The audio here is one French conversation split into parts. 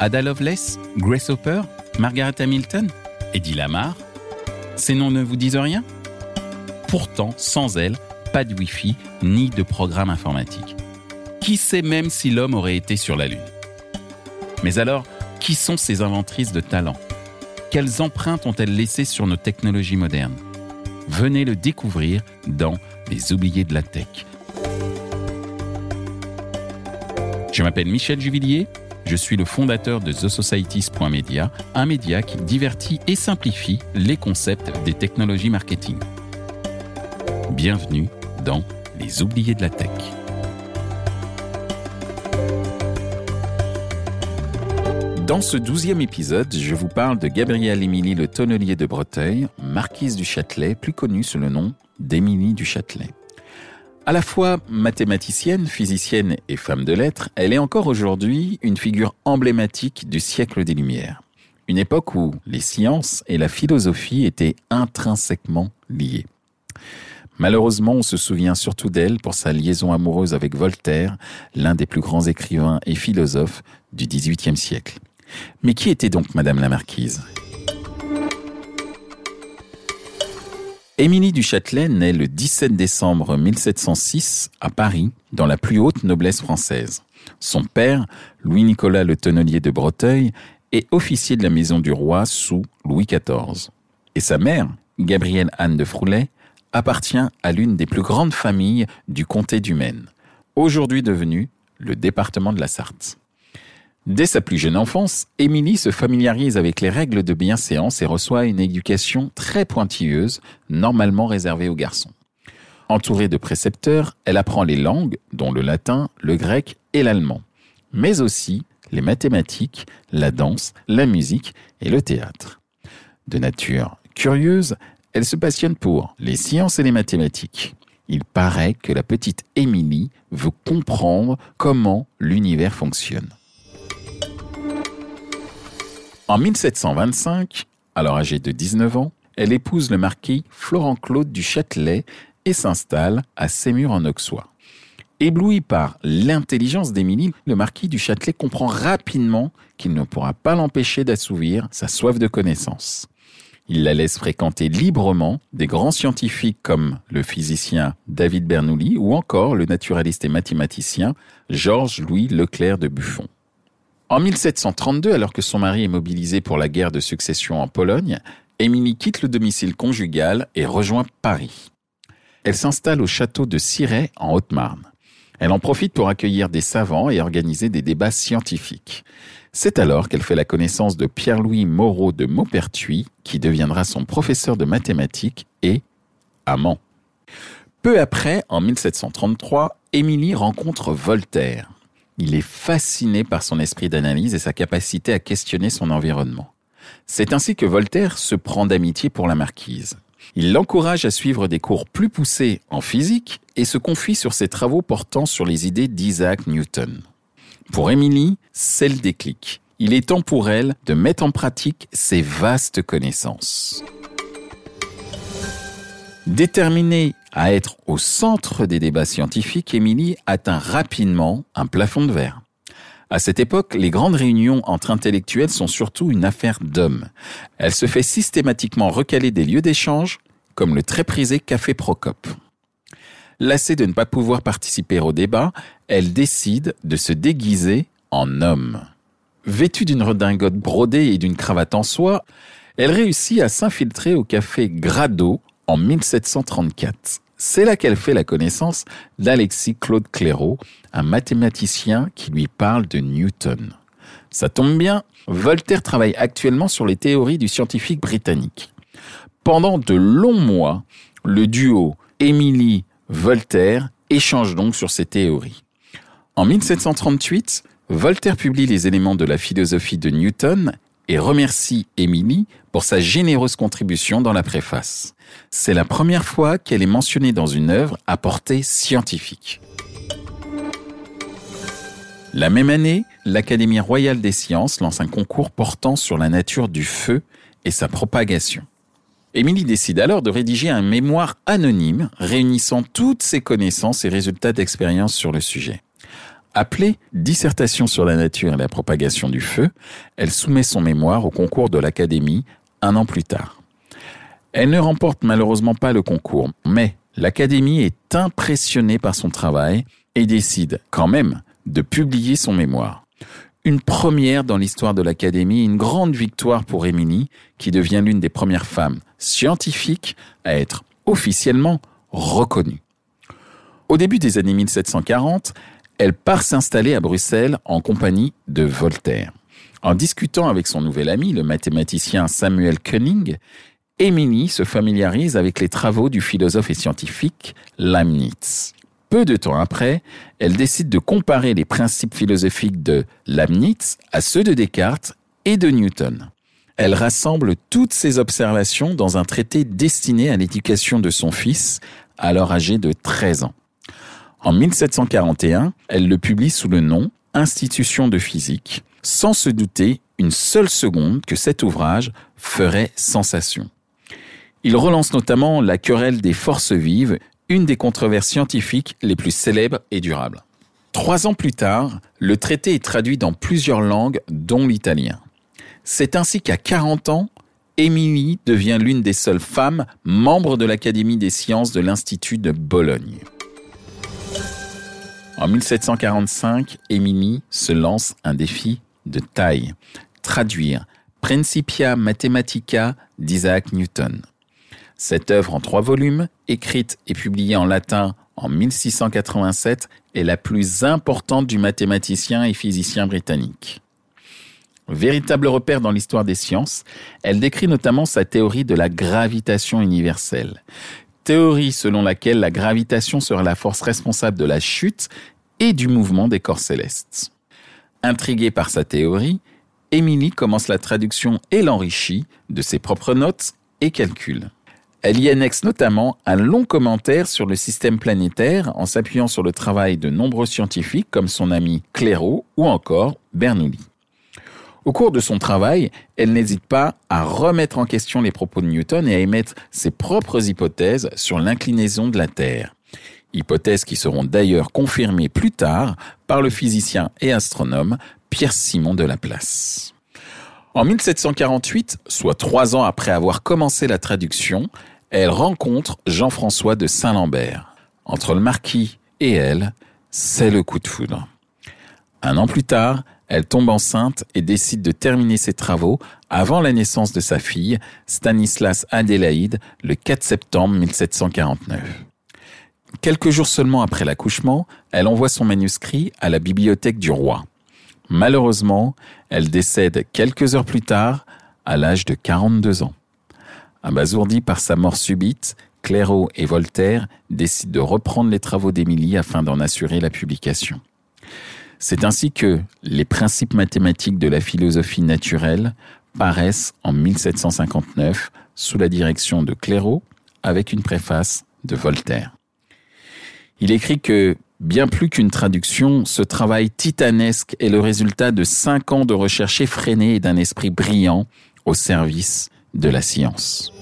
Ada Lovelace Grace Hopper Margaret Hamilton Eddie Lamar Ces noms ne vous disent rien? Pourtant, sans elles, pas de Wi-Fi ni de programme informatique. Qui sait même si l'homme aurait été sur la Lune? Mais alors, qui sont ces inventrices de talent? Quelles empreintes ont-elles laissées sur nos technologies modernes? Venez le découvrir dans Les oubliés de la tech. Je m'appelle Michel Juvillier, je suis le fondateur de TheSocieties.media, un média qui divertit et simplifie les concepts des technologies marketing. Bienvenue dans Les oubliés de la tech. Dans ce douzième épisode, je vous parle de Gabrielle Émilie Le Tonnelier de Breteuil, marquise du Châtelet, plus connue sous le nom d'Émilie du Châtelet. À la fois mathématicienne, physicienne et femme de lettres, elle est encore aujourd'hui une figure emblématique du siècle des Lumières. Une époque où les sciences et la philosophie étaient intrinsèquement liées. Malheureusement, on se souvient surtout d'elle pour sa liaison amoureuse avec Voltaire, l'un des plus grands écrivains et philosophes du XVIIIe siècle. Mais qui était donc Madame la Marquise? Émilie du Châtelet naît le 17 décembre 1706 à Paris, dans la plus haute noblesse française. Son père, Louis-Nicolas le Tonnelier de Breteuil, est officier de la maison du roi sous Louis XIV. Et sa mère, Gabrielle Anne de Froulet, appartient à l'une des plus grandes familles du comté du Maine, aujourd'hui devenu le département de la Sarthe. Dès sa plus jeune enfance, Émilie se familiarise avec les règles de bienséance et reçoit une éducation très pointilleuse, normalement réservée aux garçons. Entourée de précepteurs, elle apprend les langues, dont le latin, le grec et l'allemand, mais aussi les mathématiques, la danse, la musique et le théâtre. De nature curieuse, elle se passionne pour les sciences et les mathématiques. Il paraît que la petite Émilie veut comprendre comment l'univers fonctionne. En 1725, alors âgée de 19 ans, elle épouse le marquis Florent-Claude du Châtelet et s'installe à Sémur en Auxois. Ébloui par l'intelligence d'Émilie, le marquis du Châtelet comprend rapidement qu'il ne pourra pas l'empêcher d'assouvir sa soif de connaissance. Il la laisse fréquenter librement des grands scientifiques comme le physicien David Bernoulli ou encore le naturaliste et mathématicien Georges-Louis Leclerc de Buffon. En 1732, alors que son mari est mobilisé pour la guerre de succession en Pologne, Émilie quitte le domicile conjugal et rejoint Paris. Elle s'installe au château de Cirey en Haute-Marne. Elle en profite pour accueillir des savants et organiser des débats scientifiques. C'est alors qu'elle fait la connaissance de Pierre-Louis Moreau de Maupertuis, qui deviendra son professeur de mathématiques et amant. Peu après, en 1733, Émilie rencontre Voltaire. Il est fasciné par son esprit d'analyse et sa capacité à questionner son environnement. C'est ainsi que Voltaire se prend d'amitié pour la marquise. Il l'encourage à suivre des cours plus poussés en physique et se confie sur ses travaux portant sur les idées d'Isaac Newton. Pour Émilie, c'est le déclic. Il est temps pour elle de mettre en pratique ses vastes connaissances. Déterminée à être au centre des débats scientifiques, Émilie atteint rapidement un plafond de verre. À cette époque, les grandes réunions entre intellectuels sont surtout une affaire d'hommes. Elle se fait systématiquement recaler des lieux d'échange, comme le très prisé Café Procope. Lassée de ne pas pouvoir participer au débat, elle décide de se déguiser en homme. Vêtue d'une redingote brodée et d'une cravate en soie, elle réussit à s'infiltrer au café Grado en 1734. C'est là qu'elle fait la connaissance d'Alexis Claude Clairaut, un mathématicien qui lui parle de Newton. Ça tombe bien, Voltaire travaille actuellement sur les théories du scientifique britannique. Pendant de longs mois, le duo Émilie-Voltaire échange donc sur ces théories. En 1738, Voltaire publie les éléments de la philosophie de Newton et remercie Émilie pour sa généreuse contribution dans la préface. C'est la première fois qu'elle est mentionnée dans une œuvre à portée scientifique. La même année, l'Académie royale des sciences lance un concours portant sur la nature du feu et sa propagation. Émilie décide alors de rédiger un mémoire anonyme réunissant toutes ses connaissances et résultats d'expérience sur le sujet. Appelée Dissertation sur la nature et la propagation du feu, elle soumet son mémoire au concours de l'Académie un an plus tard. Elle ne remporte malheureusement pas le concours, mais l'Académie est impressionnée par son travail et décide quand même de publier son mémoire. Une première dans l'histoire de l'Académie, une grande victoire pour Émilie, qui devient l'une des premières femmes scientifiques à être officiellement reconnue. Au début des années 1740, elle part s'installer à Bruxelles en compagnie de Voltaire. En discutant avec son nouvel ami, le mathématicien Samuel Koenig, Émilie se familiarise avec les travaux du philosophe et scientifique Leibniz. Peu de temps après, elle décide de comparer les principes philosophiques de Leibniz à ceux de Descartes et de Newton. Elle rassemble toutes ses observations dans un traité destiné à l'éducation de son fils, alors âgé de 13 ans. En 1741, elle le publie sous le nom Institution de physique, sans se douter une seule seconde que cet ouvrage ferait sensation. Il relance notamment la querelle des forces vives, une des controverses scientifiques les plus célèbres et durables. Trois ans plus tard, le traité est traduit dans plusieurs langues, dont l'italien. C'est ainsi qu'à 40 ans, Émilie devient l'une des seules femmes membres de l'Académie des sciences de l'Institut de Bologne. En 1745, Émilie se lance un défi de taille, traduire Principia Mathematica d'Isaac Newton. Cette œuvre en trois volumes, écrite et publiée en latin en 1687, est la plus importante du mathématicien et physicien britannique. Véritable repère dans l'histoire des sciences, elle décrit notamment sa théorie de la gravitation universelle, théorie selon laquelle la gravitation serait la force responsable de la chute et du mouvement des corps célestes. Intriguée par sa théorie, Émilie commence la traduction et l'enrichit de ses propres notes et calculs. Elle y annexe notamment un long commentaire sur le système planétaire en s'appuyant sur le travail de nombreux scientifiques comme son ami Clairaut ou encore Bernoulli. Au cours de son travail, elle n'hésite pas à remettre en question les propos de Newton et à émettre ses propres hypothèses sur l'inclinaison de la Terre. Hypothèses qui seront d'ailleurs confirmées plus tard par le physicien et astronome Pierre-Simon de Laplace. En 1748, soit trois ans après avoir commencé la traduction, elle rencontre Jean-François de Saint-Lambert. Entre le marquis et elle, c'est le coup de foudre. Un an plus tard, elle tombe enceinte et décide de terminer ses travaux avant la naissance de sa fille, Stanislas Adélaïde, le 4 septembre 1749. Quelques jours seulement après l'accouchement, elle envoie son manuscrit à la bibliothèque du roi. Malheureusement, elle décède quelques heures plus tard, à l'âge de 42 ans. Abasourdi par sa mort subite, Clairaut et Voltaire décident de reprendre les travaux d'Émilie afin d'en assurer la publication. C'est ainsi que les principes mathématiques de la philosophie naturelle paraissent en 1759 sous la direction de Clairaut avec une préface de Voltaire. Il écrit que, bien plus qu'une traduction, ce travail titanesque est le résultat de cinq ans de recherche effrénée et d'un esprit brillant au service de la science.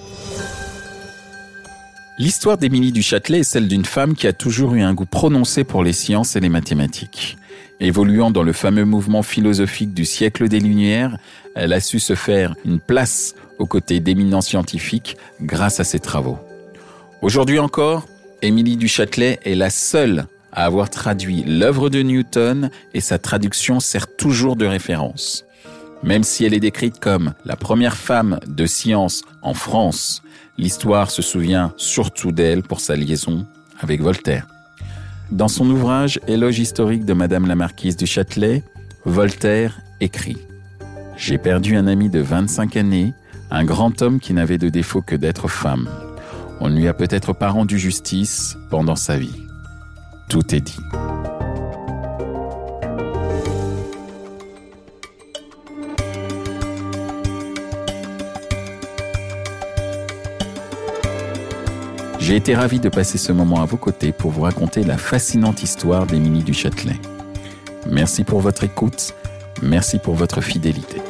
L'histoire d'Émilie du Châtelet est celle d'une femme qui a toujours eu un goût prononcé pour les sciences et les mathématiques. Évoluant dans le fameux mouvement philosophique du siècle des Lumières, elle a su se faire une place aux côtés d'éminents scientifiques grâce à ses travaux. Aujourd'hui encore, Émilie du Châtelet est la seule à avoir traduit l'œuvre de Newton et sa traduction sert toujours de référence. Même si elle est décrite comme la première femme de science en France, l'histoire se souvient surtout d'elle pour sa liaison avec Voltaire. Dans son ouvrage Éloge historique de Madame la Marquise du Châtelet, Voltaire écrit J'ai perdu un ami de 25 années, un grand homme qui n'avait de défaut que d'être femme. On ne lui a peut-être pas rendu justice pendant sa vie. Tout est dit. J'ai été ravi de passer ce moment à vos côtés pour vous raconter la fascinante histoire d'Émilie du Châtelet. Merci pour votre écoute, merci pour votre fidélité.